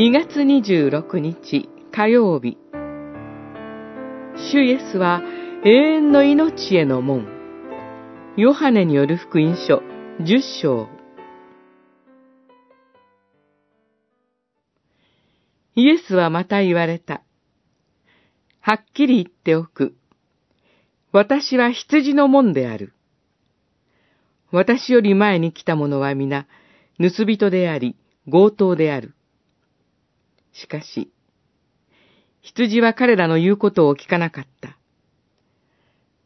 2月26日火曜日主イエスは永遠の命への門ヨハネによる福音書10章イエスはまた言われた。はっきり言っておく。私は羊の門である。私より前に来た者は皆、盗人であり、強盗である。しかし、羊は彼らの言うことを聞かなかった。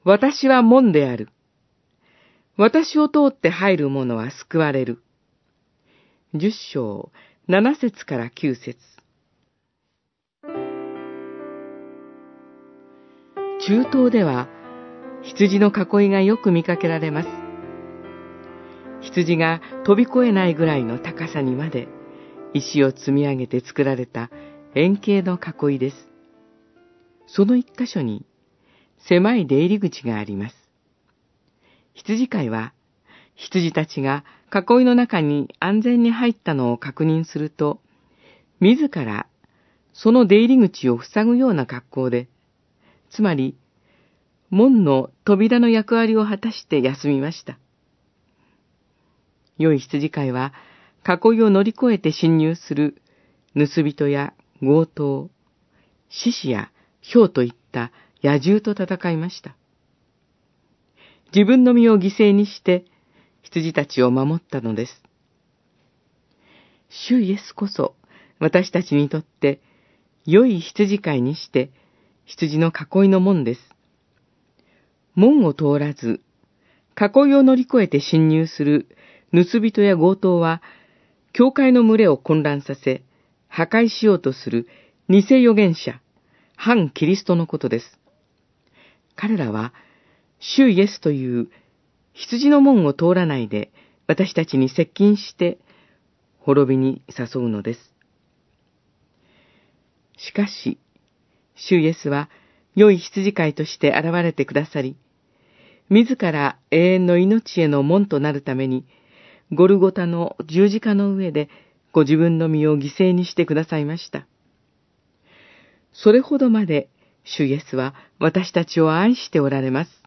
私は門である。私を通って入る者は救われる。十章、七節から九節。中東では、羊の囲いがよく見かけられます。羊が飛び越えないぐらいの高さにまで石を積み上げて作られた円形の囲いです。その一箇所に狭い出入り口があります。羊飼いは羊たちが囲いの中に安全に入ったのを確認すると、自らその出入り口を塞ぐような格好で、つまり、門の扉の役割を果たして休みました。良い羊飼いは、囲いを乗り越えて侵入する盗人や強盗、獅子や豹といった野獣と戦いました。自分の身を犠牲にして羊たちを守ったのです。主イエスこそ私たちにとって良い羊飼いにして羊の囲いの門です。門を通らず、囲いを乗り越えて侵入する盗人や強盗は教会の群れを混乱させ、破壊しようとする偽預言者、反キリストのことです。彼らは、主イエスという羊の門を通らないで私たちに接近して滅びに誘うのです。しかし、主イエスは良い羊飼いとして現れてくださり、自ら永遠の命への門となるために、ゴルゴタの十字架の上でご自分の身を犠牲にしてくださいました。それほどまで主イエスは私たちを愛しておられます。